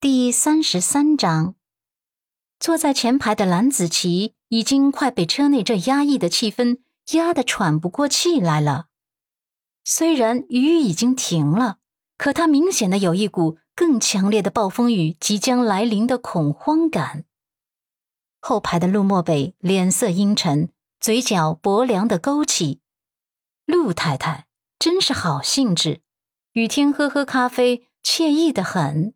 第三十三章，坐在前排的蓝子琪已经快被车内这压抑的气氛压得喘不过气来了。虽然雨已经停了，可他明显的有一股更强烈的暴风雨即将来临的恐慌感。后排的陆漠北脸色阴沉，嘴角薄凉的勾起。陆太太真是好兴致，雨天喝喝咖啡，惬意的很。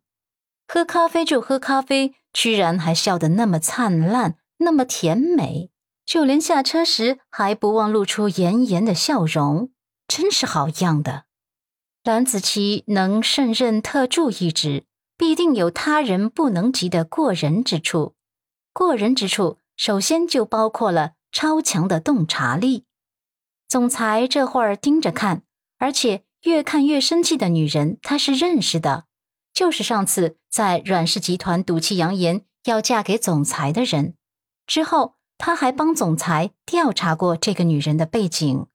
喝咖啡就喝咖啡，居然还笑得那么灿烂，那么甜美，就连下车时还不忘露出妍妍的笑容，真是好样的。蓝子琪能胜任特助一职，必定有他人不能及的过人之处。过人之处，首先就包括了超强的洞察力。总裁这会儿盯着看，而且越看越生气的女人，他是认识的。就是上次在阮氏集团赌气扬言要嫁给总裁的人，之后他还帮总裁调查过这个女人的背景。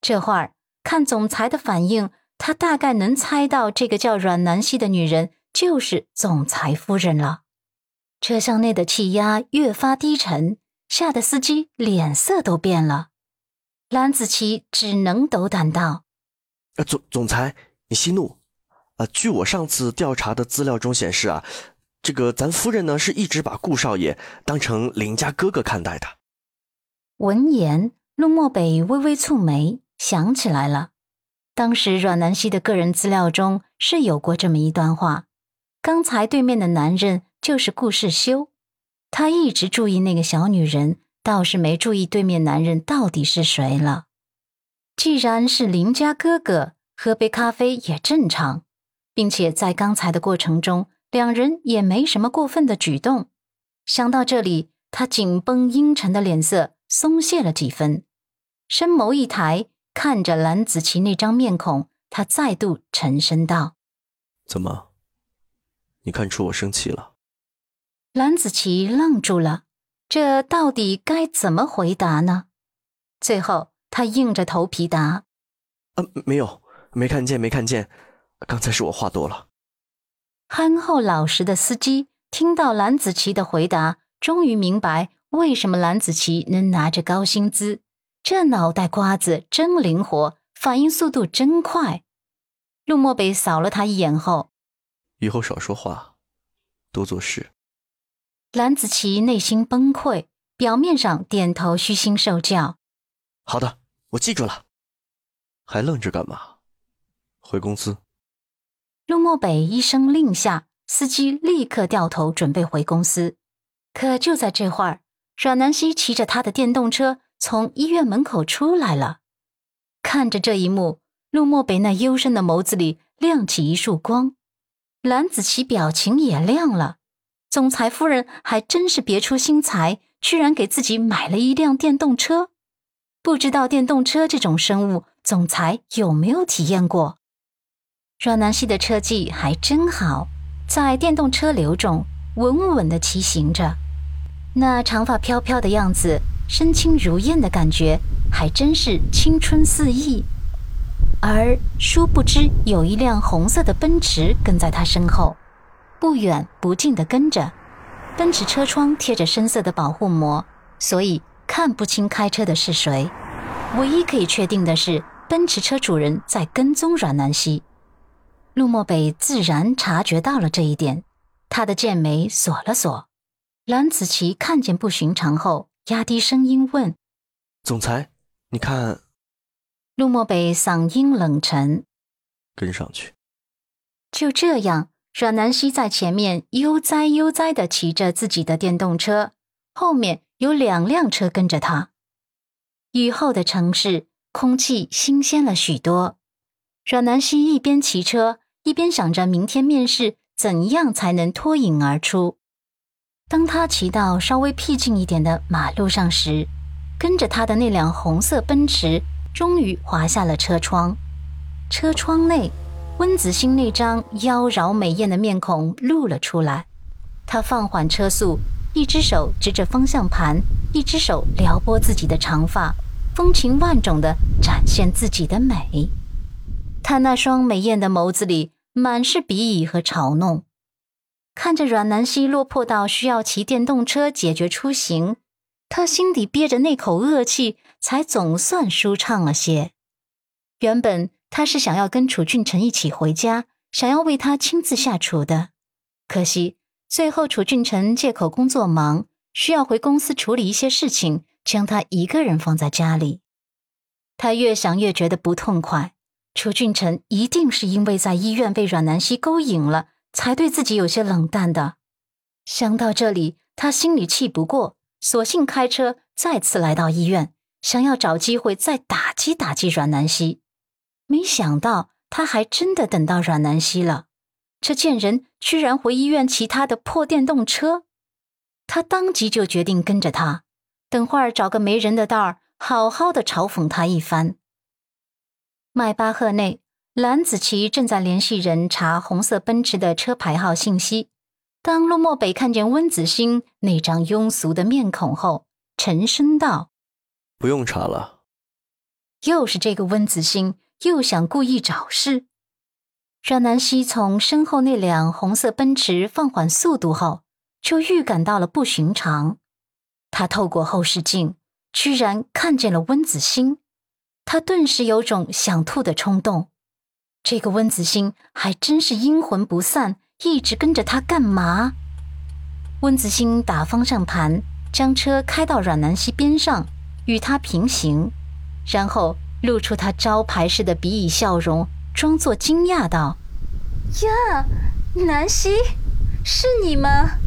这会儿看总裁的反应，他大概能猜到这个叫阮南希的女人就是总裁夫人了。车厢内的气压越发低沉，吓得司机脸色都变了。蓝子琪只能斗胆道：“呃，总总裁，你息怒。”啊据我上次调查的资料中显示啊，这个咱夫人呢是一直把顾少爷当成邻家哥哥看待的。闻言，陆漠北微微蹙眉，想起来了，当时阮南希的个人资料中是有过这么一段话。刚才对面的男人就是顾世修，他一直注意那个小女人，倒是没注意对面男人到底是谁了。既然是邻家哥哥，喝杯咖啡也正常。并且在刚才的过程中，两人也没什么过分的举动。想到这里，他紧绷阴沉的脸色松懈了几分，深眸一抬，看着蓝子琪那张面孔，他再度沉声道：“怎么？你看出我生气了？”蓝子琪愣住了，这到底该怎么回答呢？最后，他硬着头皮答：“啊，没有，没看见，没看见。”刚才是我话多了。憨厚老实的司机听到蓝子琪的回答，终于明白为什么蓝子琪能拿着高薪资。这脑袋瓜子真灵活，反应速度真快。陆漠北扫了他一眼后，以后少说话，多做事。蓝子琪内心崩溃，表面上点头虚心受教。好的，我记住了。还愣着干嘛？回公司。陆漠北一声令下，司机立刻掉头准备回公司。可就在这会儿，阮南希骑着他的电动车从医院门口出来了。看着这一幕，陆漠北那幽深的眸子里亮起一束光。蓝子琪表情也亮了。总裁夫人还真是别出心裁，居然给自己买了一辆电动车。不知道电动车这种生物，总裁有没有体验过？阮南希的车技还真好，在电动车流中稳稳地骑行着，那长发飘飘的样子，身轻如燕的感觉，还真是青春肆意。而殊不知，有一辆红色的奔驰跟在他身后，不远不近地跟着。奔驰车窗贴着深色的保护膜，所以看不清开车的是谁。唯一可以确定的是，奔驰车主人在跟踪阮南希。陆漠北自然察觉到了这一点，他的剑眉锁了锁。蓝子琪看见不寻常后，压低声音问：“总裁，你看？”陆漠北嗓音冷沉：“跟上去。”就这样，阮南希在前面悠哉悠哉地骑着自己的电动车，后面有两辆车跟着他。雨后的城市，空气新鲜了许多。阮南希一边骑车。一边想着明天面试怎样才能脱颖而出。当他骑到稍微僻静一点的马路上时，跟着他的那辆红色奔驰终于滑下了车窗。车窗内，温子欣那张妖娆美艳的面孔露了出来。他放缓车速，一只手支着方向盘，一只手撩拨自己的长发，风情万种地展现自己的美。他那双美艳的眸子里满是鄙夷和嘲弄。看着阮南希落魄到需要骑电动车解决出行，他心底憋着那口恶气，才总算舒畅了些。原本他是想要跟楚俊辰一起回家，想要为他亲自下厨的，可惜最后楚俊辰借口工作忙，需要回公司处理一些事情，将他一个人放在家里。他越想越觉得不痛快，楚俊辰一定是因为在医院被阮南希勾引了，才对自己有些冷淡的。想到这里，他心里气不过，索性开车再次来到医院，想要找机会再打击打击阮南希。没想到他还真的等到阮南希了，这贱人居然回医院骑他的破电动车，他当即就决定跟着他，等会儿找个没人的道儿，好好的嘲讽他一番。迈巴赫内，蓝子琪正在联系人查红色奔驰的车牌号信息。当陆漠北看见温子星那张庸俗的面孔后，沉声道：“不用查了。”又是这个温子星。又想故意找事，阮南希从身后那辆红色奔驰放缓速度后，就预感到了不寻常。他透过后视镜，居然看见了温子星，他顿时有种想吐的冲动。这个温子星还真是阴魂不散，一直跟着他干嘛？温子星打方向盘，将车开到阮南希边上，与他平行，然后。露出他招牌式的鄙夷笑容，装作惊讶道：“呀，南希，是你吗？”